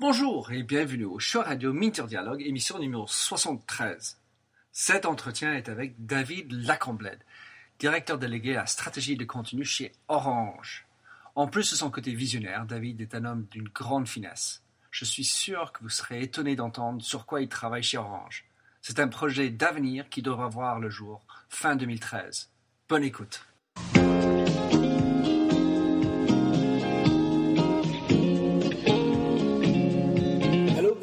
Bonjour et bienvenue au show radio Minter Dialogue, émission numéro 73. Cet entretien est avec David Lacomblède, directeur délégué à stratégie de contenu chez Orange. En plus de son côté visionnaire, David est un homme d'une grande finesse. Je suis sûr que vous serez étonné d'entendre sur quoi il travaille chez Orange. C'est un projet d'avenir qui devra voir le jour fin 2013. Bonne écoute.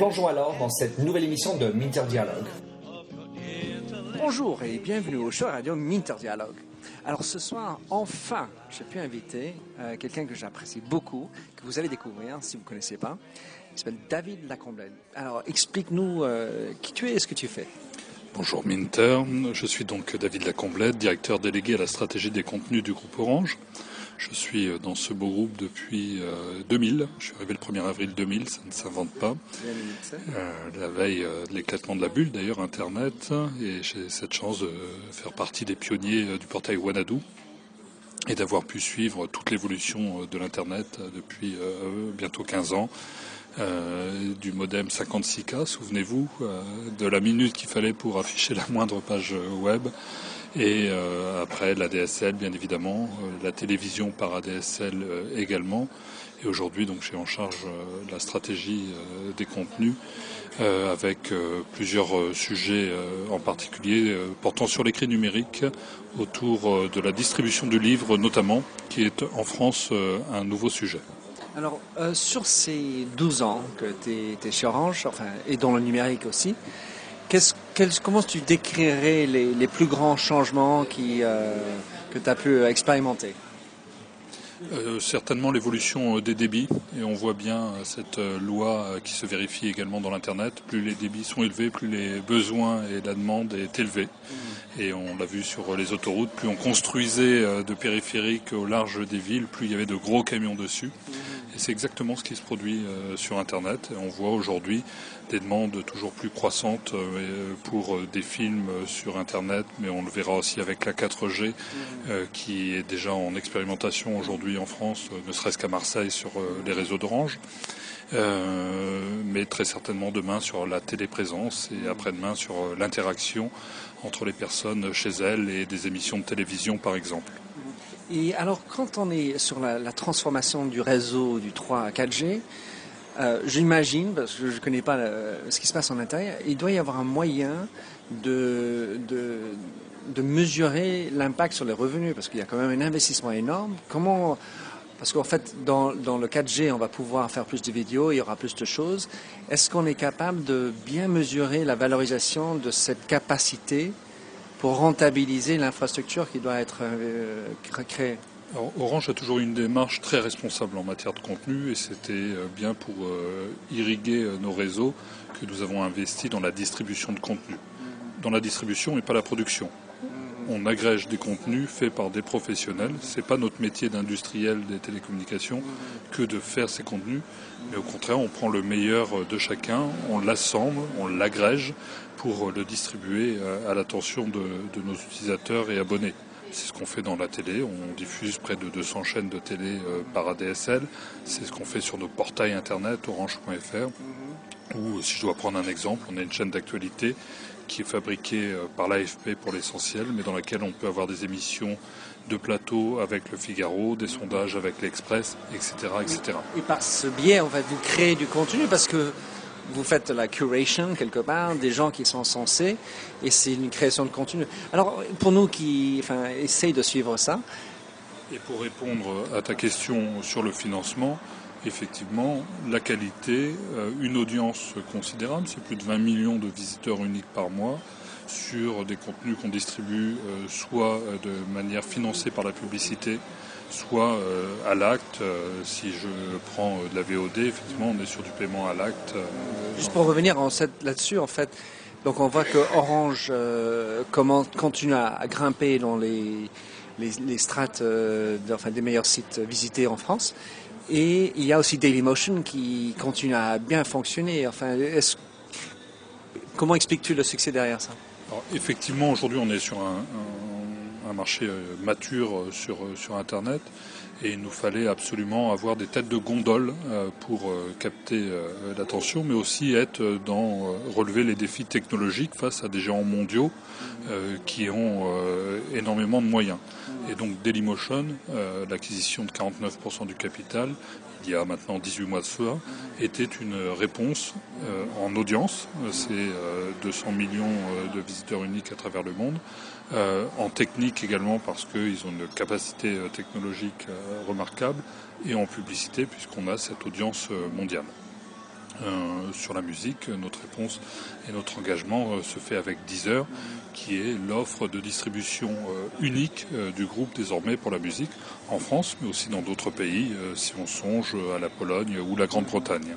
Plongeons alors dans cette nouvelle émission de Minter Dialogue. Bonjour et bienvenue au show radio Minter Dialogue. Alors ce soir, enfin, j'ai pu inviter euh, quelqu'un que j'apprécie beaucoup, que vous allez découvrir si vous ne connaissez pas. Il s'appelle David Lacomblède. Alors explique-nous euh, qui tu es et ce que tu fais. Bonjour Minter, je suis donc David Lacomblède, directeur délégué à la stratégie des contenus du groupe Orange. Je suis euh, dans ce beau groupe depuis 2000. Je suis arrivé le 1er avril 2000, ça ne s'invente pas. Euh, la veille de l'éclatement de la bulle, d'ailleurs, Internet. Et j'ai cette chance de faire partie des pionniers du portail Wanadu et d'avoir pu suivre toute l'évolution de l'Internet depuis bientôt 15 ans. Euh, du modem 56K, souvenez-vous, euh, de la minute qu'il fallait pour afficher la moindre page web. Et euh, après la DSL, bien évidemment, la télévision par ADSL également. Et aujourd'hui, donc, j'ai en charge la stratégie des contenus avec plusieurs sujets en particulier portant sur l'écrit numérique autour de la distribution du livre notamment, qui est en France un nouveau sujet. Alors, euh, sur ces 12 ans que tu es, chez Orange, enfin, et dans le numérique aussi, comment tu décrirais les, plus grands changements euh, que tu as pu expérimenter? Euh, certainement l'évolution des débits et on voit bien cette loi qui se vérifie également dans l'internet. Plus les débits sont élevés, plus les besoins et la demande est élevée. Et on l'a vu sur les autoroutes, plus on construisait de périphériques au large des villes, plus il y avait de gros camions dessus. Et c'est exactement ce qui se produit euh, sur Internet. on voit aujourd'hui des demandes toujours plus croissantes euh, pour euh, des films sur Internet, mais on le verra aussi avec la 4G qui est déjà en expérimentation aujourd'hui en France, ne serait-ce qu'à Marseille sur les réseaux d'Orange. mais très certainement demain sur la téléprésence et après-demain sur l'interaction entre les personnes chez elles et des émissions de télévision par exemple. Et alors, quand on est sur la, transformation du réseau du 3 à 4G, euh, j'imagine, parce que je ne connais pas ce qui se passe en intérieur, il doit y avoir un moyen de, de, mesurer l'impact sur les revenus, parce qu'il y a quand même un investissement énorme. Comment parce qu'en fait, dans, le 4G, on va pouvoir faire plus de vidéos, il y aura plus de choses. Est-ce qu'on est capable de bien mesurer la valorisation de cette capacité pour rentabiliser l'infrastructure qui doit être euh, créée? Orange a toujours une démarche très responsable en matière de contenu et c'était euh, bien pour euh, irriguer nos réseaux que nous avons investi dans la distribution de contenu. Dans la distribution et pas la production. On agrège des contenus faits par des professionnels. C'est pas notre métier d'industriel des télécommunications que de faire ces contenus, mais au contraire, on prend le meilleur de chacun, on l'assemble, on l'agrège pour le distribuer à l'attention de, nos utilisateurs et abonnés. C'est ce qu'on fait dans la télé. On diffuse près de 200 chaînes de télé euh, par ADSL. C'est ce qu'on fait sur nos portails internet orange.fr. Ou si je dois prendre un exemple, on a une chaîne d'actualité qui est fabriquée euh, par l'AFP pour l'essentiel, mais dans laquelle on peut avoir des émissions de plateau avec le Figaro, des sondages avec l'Express, etc., etc. Et par ce biais, on va vous créer du contenu parce que vous faites la curation quelque part des gens qui sont censés et c'est une création de contenu. Alors pour nous qui enfin, essayent de suivre ça. Et pour répondre à ta question sur le financement, effectivement, la qualité, euh, une audience considérable, c'est plus de 20 millions de visiteurs uniques par mois sur des contenus qu'on distribue euh, soit euh, de manière financée par la publicité, soit à l'acte. si je prends de la VOD, effectivement, on est sur du paiement à l'acte. Juste pour revenir là-dessus, en fait, donc on voit que Orange continue à, grimper dans les, les, strates enfin, des meilleurs sites visités en France. Et il y a aussi Dailymotion qui continue à bien fonctionner. Enfin, comment expliques-tu le succès derrière ça? Effectivement, aujourd'hui, on est sur un, marché euh, mature euh, sur, euh, sur Internet et il nous fallait absolument avoir des têtes de gondole pour capter l'attention, mais aussi être dans relever les défis technologiques face à des géants mondiaux qui ont énormément de moyens. Et donc Dailymotion, l'acquisition de 49% du capital, il y a maintenant 18 mois de cela, était une réponse euh, en audience, c'est 200 euh, millions euh, de visiteurs uniques à travers le monde, en technique également parce qu'ils ont une capacité technologique remarquable, et en publicité puisqu'on a cette audience mondiale. Euh, sur la musique. Notre réponse et notre engagement euh, se fait avec Deezer, qui est l'offre de distribution euh, unique du groupe désormais pour la musique en France, mais aussi dans d'autres pays, si on songe à la Pologne ou la Grande-Bretagne.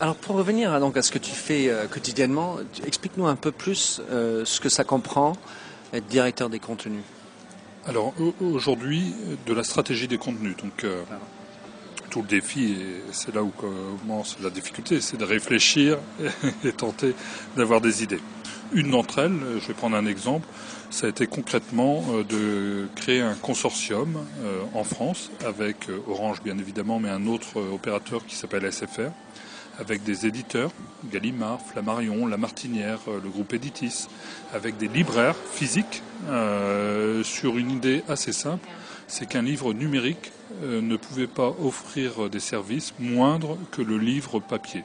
Alors pour revenir à, donc, à ce que tu fais quotidiennement, explique-nous un peu plus ce que ça comprend être directeur des contenus. Alors aujourd'hui, de la stratégie des contenus. Donc, tout le défi, et c'est là où commence la difficulté, c'est de réfléchir et tenter d'avoir des idées. Une d'entre elles, je vais prendre un exemple, ça a été concrètement euh, de créer un consortium euh, en France avec euh, Orange bien évidemment, mais un autre opérateur qui s'appelle SFR, avec des éditeurs, Gallimard, Flammarion, La Martinière, le groupe Editis, avec des libraires physiques sur une idée assez simple, c'est qu'un livre numérique euh, ne pouvait pas offrir des services moindres que le livre papier.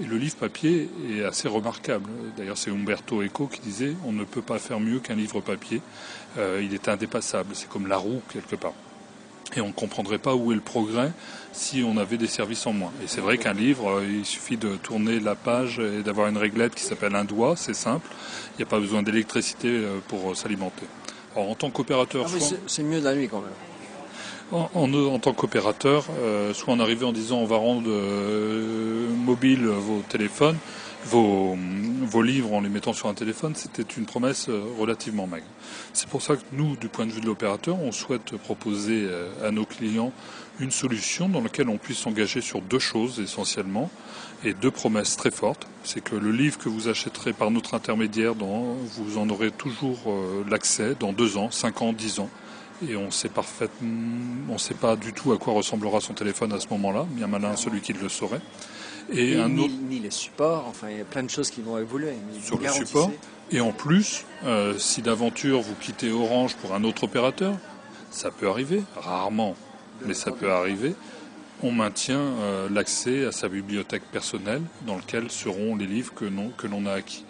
Et le livre papier est assez remarquable. D'ailleurs, c'est Umberto Eco qui disait on ne peut pas faire mieux qu'un livre papier. Euh, il est indépassable. C'est comme la roue quelque part. Et on ne comprendrait pas où est le progrès si on avait des services en moins. Et c'est vrai qu'un livre, euh, il suffit de tourner la page et d'avoir une réglette qui s'appelle un doigt, c'est simple. Il n'y a pas besoin d'électricité pour s'alimenter. Alors, en tant qu'opérateur. Ah c'est mieux de la nuit quand même. En, en, tant qu'opérateur, euh, soit en arrivant en disant on va rendre euh, mobile vos téléphones, vos, vos, livres en les mettant sur un téléphone, c'était une promesse euh, relativement maigre. C'est pour ça que nous, du point de vue de l'opérateur, on souhaite proposer à nos clients une solution dans laquelle on puisse s'engager sur deux choses essentiellement et deux promesses très fortes. C'est que le livre que vous achèterez par notre intermédiaire, dans, vous en aurez toujours l'accès dans deux ans, cinq ans, dix ans et on sait parfaitement, on sait pas du tout à quoi ressemblera son téléphone à ce moment-là. Bien malin celui qui le saurait. Et, un autre... ni, les supports, enfin il y a plein de choses qui vont évoluer. Sur le support. Et en plus, euh, si d'aventure vous quittez Orange pour un autre opérateur, ça peut arriver, rarement, mais ça peut arriver. On maintient euh, l'accès à sa bibliothèque personnelle dans laquelle seront les livres que, que l'on a acquis.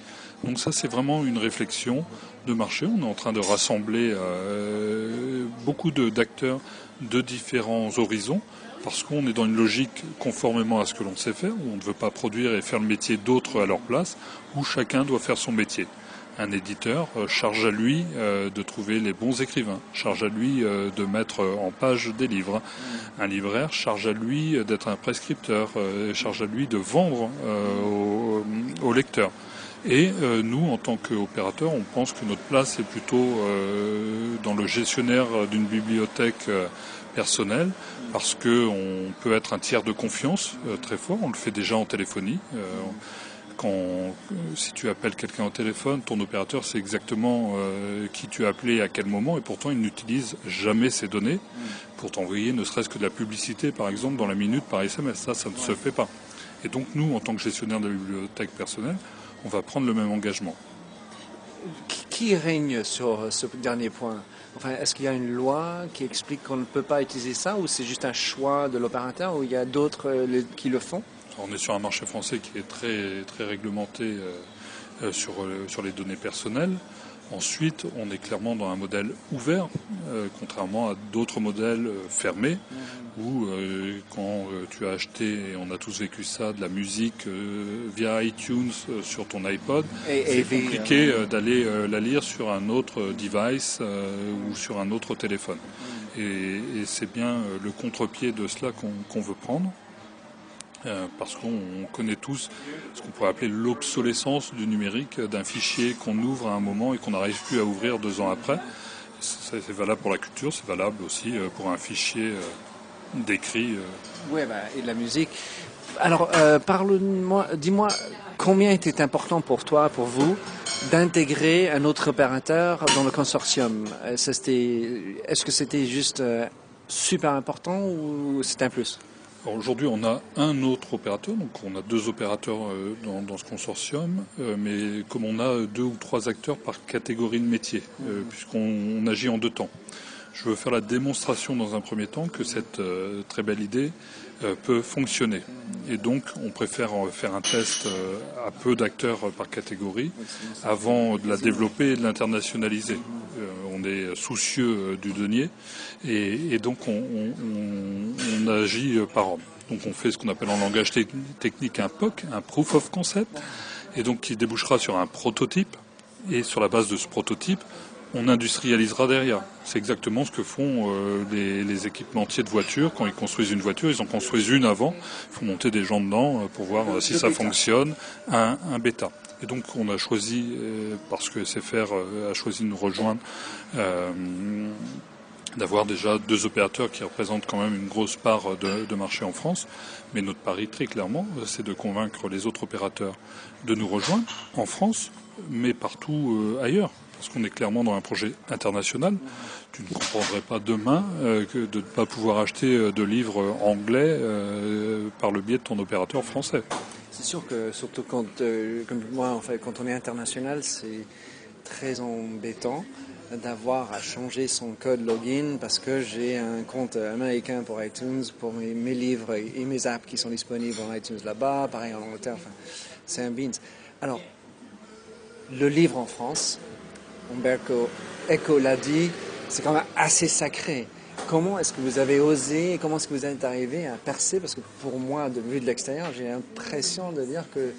Donc ça, c'est vraiment une réflexion de marché. On est en train de rassembler euh, beaucoup d'acteurs de, différents horizons parce qu'on est dans une logique conformément à ce que l'on sait faire, où on ne veut pas produire et faire le métier d'autres à leur place, où chacun doit faire son métier. Un éditeur euh, charge à lui euh, de trouver les bons écrivains, charge à lui de mettre en page des livres. Un libraire charge à lui d'être un prescripteur, charge à lui de vendre aux lecteurs. Et euh, nous, en tant qu'opérateurs, on pense que notre place est plutôt euh, dans le gestionnaire d'une bibliothèque euh, personnelle, parce qu'on peut être un tiers de confiance très fort. On le fait déjà en téléphonie. Quand, si tu appelles quelqu'un au téléphone, ton opérateur sait exactement qui tu as appelé à quel moment, et pourtant il n'utilise jamais ces données pour t'envoyer ne serait-ce que de la publicité, par exemple, dans la minute par SMS. Ça, ça ne se fait pas. Et donc nous, en tant que gestionnaire de la bibliothèque personnelle, on va prendre le même engagement. Qui règne sur ce dernier point? Est-ce qu'il y a une loi qui explique qu'on ne peut pas utiliser ça ou c'est juste un choix de l'opérateur ou il y a d'autres euh, qui le font? On est sur un marché français qui est très, très réglementé euh, euh, sur, sur les données personnelles. Ensuite, on est clairement dans un modèle ouvert, contrairement à d'autres modèles fermés, où euh, quand euh, tu as acheté, et on a tous vécu ça, de la musique euh, via iTunes sur ton iPod, c'est compliqué d'aller la lire sur un autre device ou sur un autre téléphone. Et, c'est bien le contre-pied de cela qu'on veut prendre. Parce qu'on connaît tous ce qu'on pourrait appeler l'obsolescence du numérique, d'un fichier qu'on ouvre à un moment et qu'on n'arrive plus à ouvrir deux ans après. C'est valable pour la culture, c'est valable aussi pour un fichier d'écrit. Oui, bah, et de la musique. Alors, euh, dis-moi, combien était important pour toi, pour vous, d'intégrer un autre opérateur dans le consortium? Est-ce que c'était juste euh, super important ou c'était un plus? Aujourd'hui, on a un autre opérateur, donc on a deux opérateurs euh, dans, ce consortium, mais comme on a deux ou trois acteurs par catégorie de métier, puisqu'on agit en deux temps. Je veux faire la démonstration dans un premier temps que cette euh, très belle idée euh, peut fonctionner. Et donc, on préfère faire un test euh, à peu d'acteurs par catégorie avant de la développer et de l'internationaliser. on est soucieux du denier et, donc on, agit par homme. Donc on fait ce qu'on appelle en langage technique un POC, un Proof of Concept, et donc qui débouchera sur un prototype. Et sur la base de ce prototype, on industrialisera derrière. C'est exactement ce que font euh, les, équipementiers de voitures. Quand ils construisent une voiture, ils en construisent une avant. Il faut monter des gens dedans euh, pour voir euh, si ça fonctionne. Un, bêta. Et donc on a choisi, parce que SFR a choisi de nous rejoindre, d'avoir déjà deux opérateurs qui représentent quand même une grosse part de, de marché en France. Mais notre pari, très clairement, c'est de convaincre les autres opérateurs de nous rejoindre en France, mais partout ailleurs parce qu'on est clairement dans un projet international. Tu ne comprendrais pas demain euh, que de ne pas pouvoir acheter euh, de livres anglais euh, par le biais de ton opérateur français. C'est sûr que surtout quand, comme moi, en quand on est international, c'est très embêtant d'avoir à changer son code login parce que j'ai un compte américain pour iTunes, pour mes, livres et mes apps qui sont disponibles en iTunes là-bas, pareil en Angleterre, c'est un beans. Alors, le livre en France, Umberto Eco l'a dit, c'est quand même assez sacré. Comment est-ce que vous avez osé, comment est-ce que vous êtes arrivé à percer? Parce que pour moi, de vue de l'extérieur, j'ai l'impression de dire que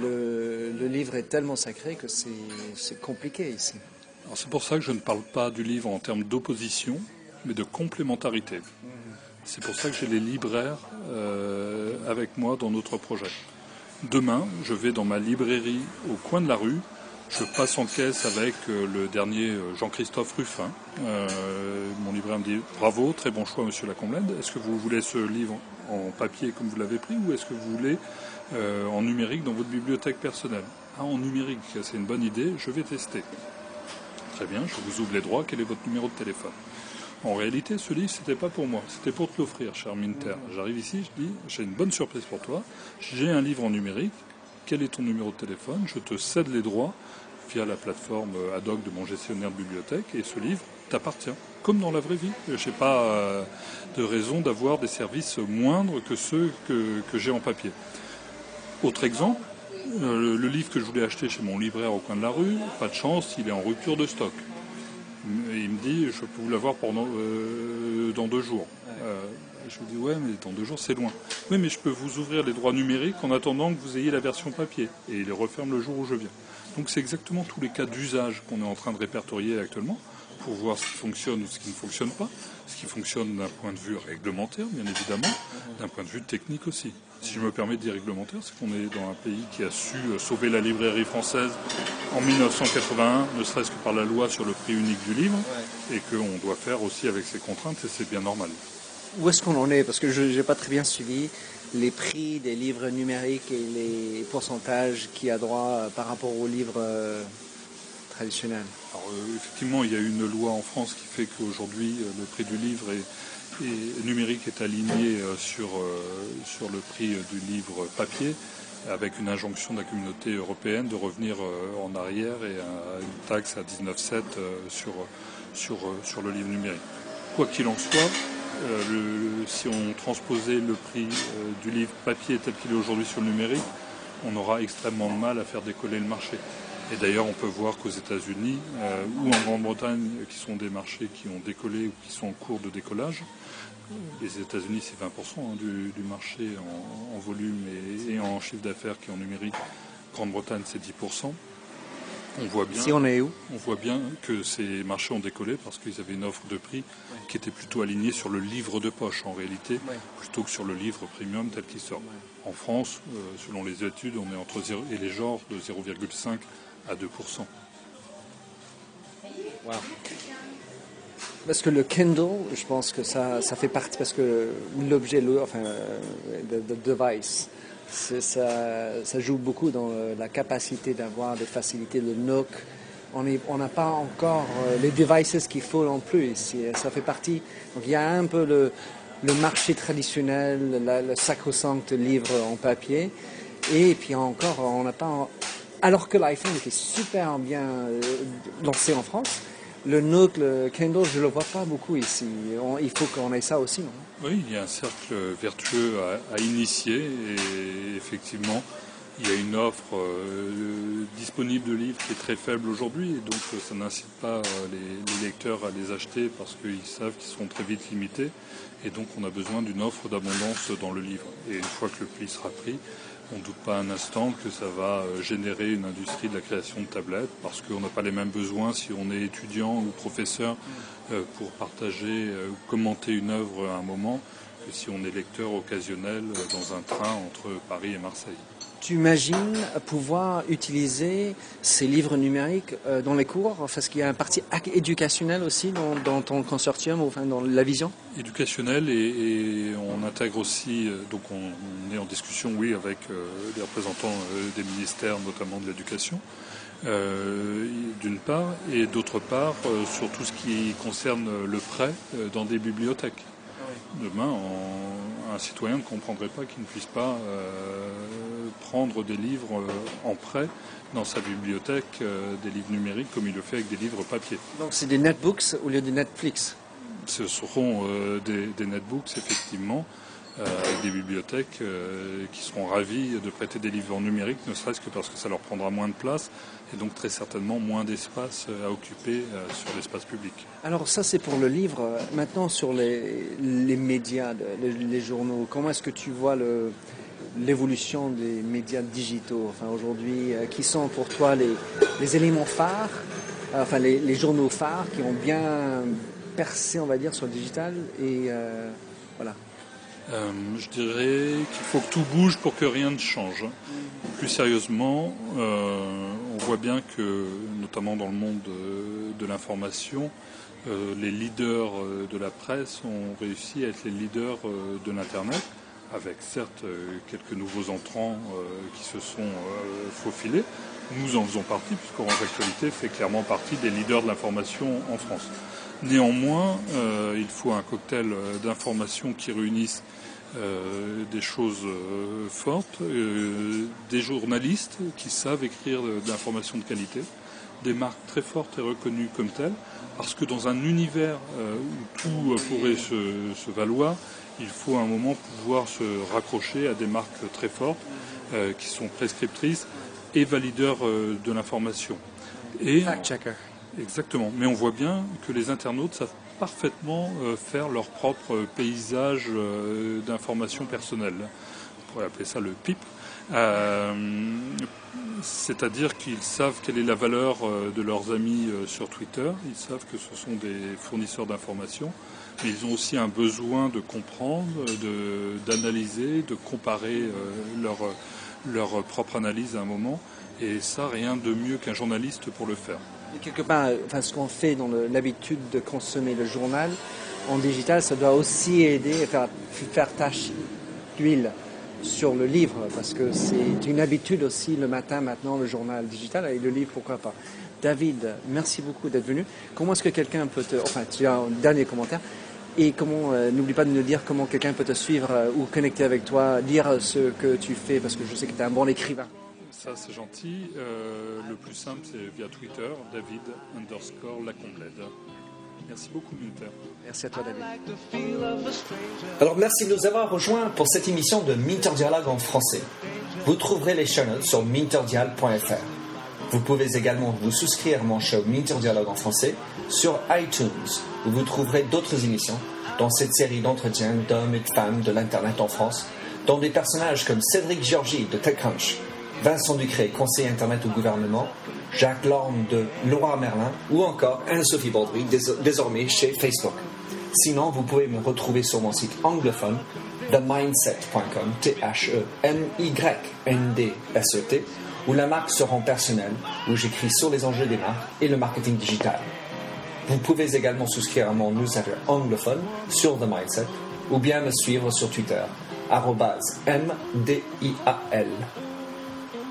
le, livre est tellement sacré que c'est compliqué ici. C'est pour ça que je ne parle pas du livre en termes d'opposition, mais de complémentarité. C'est pour ça que j'ai les libraires euh, avec moi dans notre projet. Demain, je vais dans ma librairie au coin de la rue je passe en caisse avec euh, le dernier euh, Jean-Christophe Ruffin. Euh, mon libraire me dit bravo, très bon choix, monsieur Lacomblède. Est-ce que vous voulez ce livre en papier comme vous l'avez pris ou est-ce que vous voulez en numérique dans votre bibliothèque personnelle? Ah, en numérique, c'est une bonne idée, je vais tester. Très bien, je vous ouvre les droits, quel est votre numéro de téléphone? En réalité, ce livre, c'était pas pour moi, c'était pour te l'offrir, cher Minter. J'arrive ici, je dis, j'ai une bonne surprise pour toi. J'ai un livre en numérique. Quel est ton numéro de téléphone? Je te cède les droits via la plateforme ad hoc de mon gestionnaire de bibliothèque et ce livre t'appartient, comme dans la vraie vie. Je n'ai pas euh, de raison d'avoir des services moindres que ceux que, j'ai en papier. Autre exemple, euh, le, livre que je voulais acheter chez mon libraire au coin de la rue, pas de chance, il est en rupture de stock. il me dit, je peux vous l'avoir pendant euh, dans deux jours. je lui dis, ouais, mais dans deux jours, c'est loin. Oui, mais je peux vous ouvrir les droits numériques en attendant que vous ayez la version papier. Et il les referme le jour où je viens. Donc c'est exactement tous les cas d'usage qu'on est en train de répertorier actuellement pour voir ce qui fonctionne ou ce qui ne fonctionne pas, ce qui fonctionne d'un point de vue réglementaire, bien évidemment, d'un point de vue technique aussi. Si je me permets de dire réglementaire, c'est qu'on est dans un pays qui a su euh, sauver la librairie française en 1981, ne serait-ce que par la loi sur le prix unique du livre, et qu'on doit faire aussi avec ses contraintes, et c'est bien normal. Où est-ce qu'on en est? Parce que je n'ai pas très bien suivi les prix des livres numériques et les pourcentages qui a droit euh, par rapport aux livres euh, traditionnels Alors, euh, Effectivement, il y a une loi en France qui fait qu'aujourd'hui, le prix du livre numérique est aligné sur, sur le prix du livre papier, avec une injonction de la communauté européenne de revenir en arrière et une taxe à 19,7 sur, sur, sur le livre numérique. Quoi qu'il en soit, euh, si on transposait le prix euh, du livre papier tel qu'il est aujourd'hui sur le numérique, on aura extrêmement de mal à faire décoller le marché. Et d'ailleurs, on peut voir qu'aux États-Unis euh, ou en Grande-Bretagne, qui sont des marchés qui ont décollé ou qui sont en cours de décollage, les États-Unis, c'est 20% hein, du, marché en, volume et, en chiffre d'affaires qui est en numérique. Grande-Bretagne, c'est 10%. On voit bien, si on est où On voit bien que ces marchés ont décollé parce qu'ils avaient une offre de prix qui était plutôt alignée sur le livre de poche en réalité, plutôt que sur le livre premium tel qu'il sort. En France, euh, selon les études, on est entre 0 et les genres de 0,5 à 2% Parce que le Kindle, je pense que ça, ça fait partie, parce que l'objet, enfin, le, device, ça, joue beaucoup dans la capacité d'avoir des facilités, de NOC. On n'a pas encore euh, les devices qu'il faut non plus. Ça fait partie. Donc il y a un peu le, marché traditionnel, le sacro-saint livre en papier. Et puis encore, on n'a pas. Alors que l'iPhone était super bien euh, lancé en France, le Nook, le Kindle, je ne le vois pas beaucoup ici. il faut qu'on ait ça aussi, Oui, il y a un cercle vertueux à, initier et effectivement, il y a une offre euh, disponible de livres qui est très faible aujourd'hui et donc euh, ça n'incite pas euh, les, lecteurs à les acheter parce qu'ils savent qu'ils seront très vite limités et donc on a besoin d'une offre d'abondance dans le livre. Et une fois que le pli sera pris, on ne doute pas un instant que ça va euh, générer une industrie de la création de tablettes parce qu'on n'a pas les mêmes besoins si on est étudiant ou professeur euh, pour partager euh, ou commenter une œuvre à un moment que si on est lecteur occasionnel dans un train entre Paris et Marseille tu imagines pouvoir utiliser ces livres numériques euh, dans les cours? Parce qu'il y a une partie éducationnelle aussi dans, ton consortium, enfin dans la vision? Éducationnelle et, on intègre aussi, euh, donc on, est en discussion, oui, avec euh, les représentants des ministères, notamment de l'éducation. d'une part, et d'autre part sur tout ce qui concerne le prêt dans des bibliothèques. Demain, un citoyen ne comprendrait pas qu'il ne puisse pas euh, prendre des livres euh, en prêt dans sa bibliothèque, euh, des livres numériques, comme il le fait avec des livres papier. Donc c'est des netbooks au lieu de Netflix? Ce seront des, netbooks, effectivement. Avec des bibliothèques qui seront ravis de prêter des livres en numérique, ne serait-ce que parce que ça leur prendra moins de place et donc très certainement moins d'espace à occuper sur l'espace public. Alors ça c'est pour le livre. Maintenant sur les, les médias, les, journaux, comment est-ce que tu vois l'évolution des médias digitaux enfin, aujourd'hui euh, Qui sont pour toi les, les éléments phares, euh, enfin les, journaux phares qui ont bien percé on va dire sur le digital et euh, voilà. Je dirais qu'il faut que tout bouge pour que rien ne change. Plus sérieusement, on voit bien que, notamment dans le monde de l'information, euh, les leaders euh, de la presse ont réussi à être les leaders euh, de l'Internet, avec certes quelques nouveaux entrants qui se sont faufilés. Nous en faisons partie, puisqu'Orange Actualité fait clairement partie des leaders de l'information en France. Néanmoins, il faut un cocktail d'informations qui réunissent des choses fortes, des journalistes qui savent écrire de, de qualité, des marques très fortes et reconnues comme telles, parce que dans un univers euh, où tout euh, pourrait se, valoir, il faut à un moment pouvoir se raccrocher à des marques très fortes euh, qui sont prescriptrices et valideurs de l'information. Exactement. Mais on voit bien que les internautes savent parfaitement faire leur propre paysage d'information personnelle. On pourrait appeler ça le PIP. C'est-à-dire qu'ils savent quelle est la valeur euh, de leurs amis euh, sur Twitter, ils savent que ce sont des fournisseurs d'informations, mais ils ont aussi un besoin de comprendre, d'analyser, de, comparer euh, leur, leur propre analyse à un moment, et ça, rien de mieux qu'un journaliste pour le faire. Quelque part, enfin, ce qu'on fait dans l'habitude de consommer le journal en digital, ça doit aussi aider à faire, faire tâche d'huile sur le livre, parce que c'est une habitude aussi le matin maintenant, le journal digital, et le livre, pourquoi pas. David, merci beaucoup d'être venu. Comment est-ce que quelqu'un peut te... Enfin, tu as un dernier commentaire. Et comment, euh, n'oublie pas de nous dire comment quelqu'un peut te suivre euh, ou connecter avec toi, lire ce que tu fais, parce que je sais que tu es un bon écrivain. Ça, c'est gentil. Euh, le plus simple, c'est via Twitter, David underscore Lacomblède. Merci beaucoup, Minter. Merci à toi, David. Alors, merci de nous avoir rejoints pour cette émission de Minter Dialogue en français. Vous trouverez les chaînes sur minterdial.fr. Vous pouvez également vous souscrire à mon show Minter Dialogue en français sur iTunes, où vous trouverez d'autres émissions dans cette série d'entretiens d'hommes et de femmes de l'Internet en France, dont des personnages comme Cédric Georgie de TechCrunch, Vincent Ducré, conseiller Internet au gouvernement, Jacques Lorme de Laura Merlin ou encore Anne-Sophie Baudry, désormais chez Facebook. Sinon, vous pouvez me retrouver sur mon site anglophone themindset.com, T-H-E-M-Y-N-D-S-E-T, où la marque se rend personnelle, où j'écris sur les enjeux des marques et le marketing digital. Vous pouvez également souscrire à mon newsletter anglophone sur The Mindset ou bien me suivre sur Twitter, MDIAL.